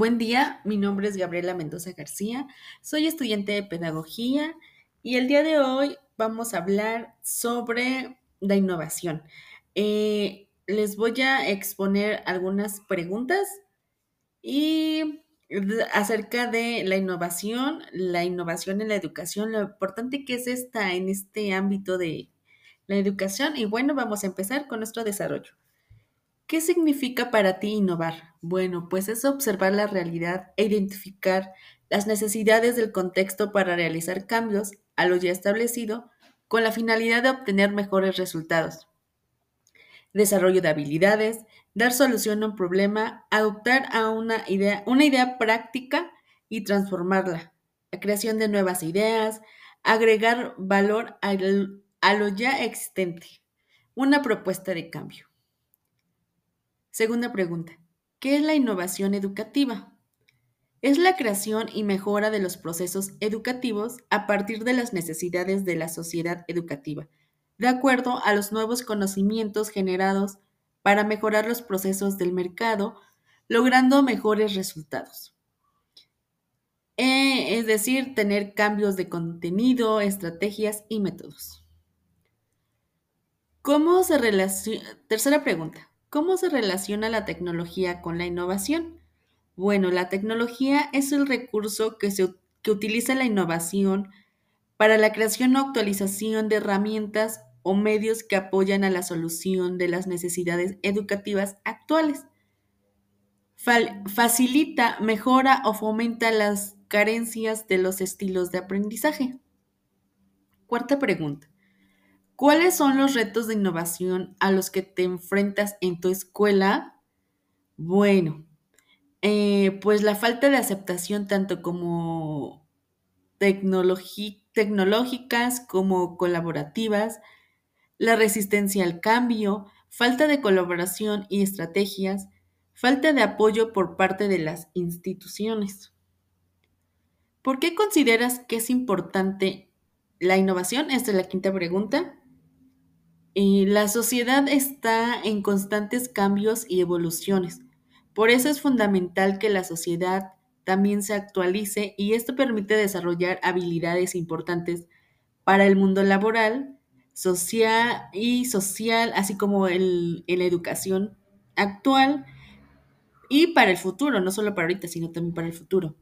Buen día, mi nombre es Gabriela Mendoza García, soy estudiante de pedagogía y el día de hoy vamos a hablar sobre la innovación. Eh, les voy a exponer algunas preguntas y acerca de la innovación, la innovación en la educación, lo importante que es esta en este ámbito de la educación y bueno, vamos a empezar con nuestro desarrollo. ¿Qué significa para ti innovar? Bueno, pues es observar la realidad e identificar las necesidades del contexto para realizar cambios a lo ya establecido con la finalidad de obtener mejores resultados. Desarrollo de habilidades, dar solución a un problema, adoptar a una idea, una idea práctica y transformarla. La creación de nuevas ideas, agregar valor a lo ya existente. Una propuesta de cambio. Segunda pregunta. ¿Qué es la innovación educativa? Es la creación y mejora de los procesos educativos a partir de las necesidades de la sociedad educativa, de acuerdo a los nuevos conocimientos generados para mejorar los procesos del mercado, logrando mejores resultados. Eh, es decir, tener cambios de contenido, estrategias y métodos. ¿Cómo se relaciona? Tercera pregunta. ¿Cómo se relaciona la tecnología con la innovación? Bueno, la tecnología es el recurso que, se, que utiliza la innovación para la creación o actualización de herramientas o medios que apoyan a la solución de las necesidades educativas actuales. facilita, mejora o fomenta las carencias de los estilos de aprendizaje. Cuarta pregunta. ¿Cuáles son los retos de innovación a los que te enfrentas en tu escuela? Bueno, eh, pues la falta de aceptación tanto como tecnológicas como colaborativas, la resistencia al cambio, falta de colaboración y estrategias, falta de apoyo por parte de las instituciones. ¿Por qué consideras que es importante la innovación? Esta es la quinta pregunta. Y la sociedad está en constantes cambios y evoluciones. Por eso es fundamental que la sociedad también se actualice y esto permite desarrollar habilidades importantes para el mundo laboral, social y social, así como en la educación actual y para el futuro, no solo para ahorita, sino también para el futuro.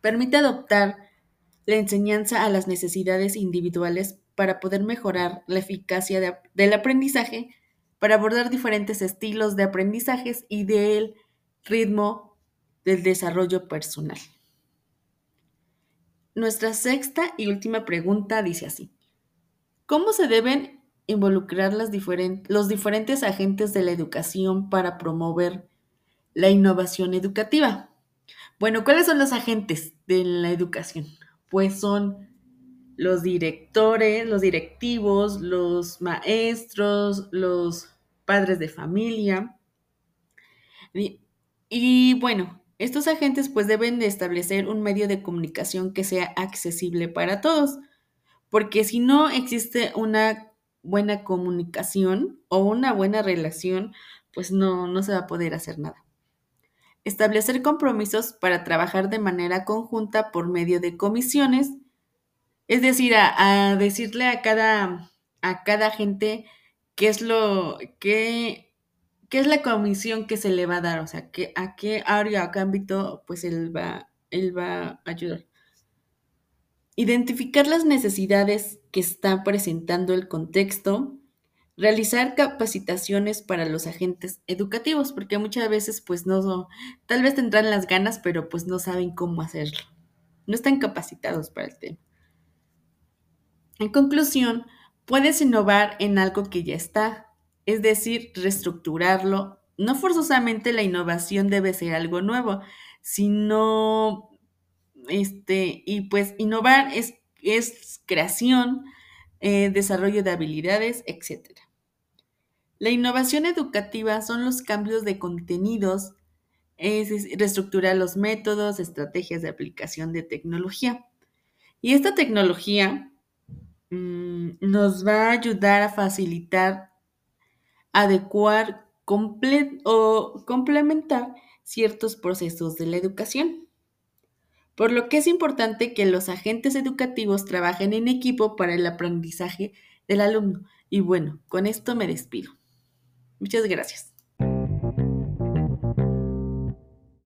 Permite adoptar la enseñanza a las necesidades individuales para poder mejorar la eficacia del aprendizaje, para abordar diferentes estilos de aprendizajes y del ritmo del desarrollo personal. Nuestra sexta y última pregunta dice así. ¿Cómo se deben involucrar los diferentes agentes de la educación para promover la innovación educativa? Bueno, ¿cuáles son los agentes de la educación? Pues son los directores, los directivos, los maestros, los padres de familia. Y, bueno, estos agentes pues deben de establecer un medio de comunicación que sea accesible para todos, porque si no existe una buena comunicación o una buena relación, pues no, no se va a poder hacer nada. Establecer compromisos para trabajar de manera conjunta por medio de comisiones es decir, a, decirle a cada, a cada gente qué es lo, qué, qué es la comisión que se le va a dar, o sea, que, a qué área, a qué ámbito, pues él va, él va a ayudar. Identificar las necesidades que está presentando el contexto, realizar capacitaciones para los agentes educativos, porque muchas veces pues no, tal vez tendrán las ganas, pero pues no saben cómo hacerlo. No están capacitados para el tema. En conclusión, puedes innovar en algo que ya está, es decir, reestructurarlo. No forzosamente la innovación debe ser algo nuevo, sino, este, y pues innovar es, es creación, eh, desarrollo de habilidades, etc. La innovación educativa son los cambios de contenidos, es reestructurar los métodos, estrategias de aplicación de tecnología. Y esta tecnología nos va a ayudar a facilitar, adecuar o complementar ciertos procesos de la educación. Por lo que es importante que los agentes educativos trabajen en equipo para el aprendizaje del alumno. Y bueno, con esto me despido. Muchas gracias.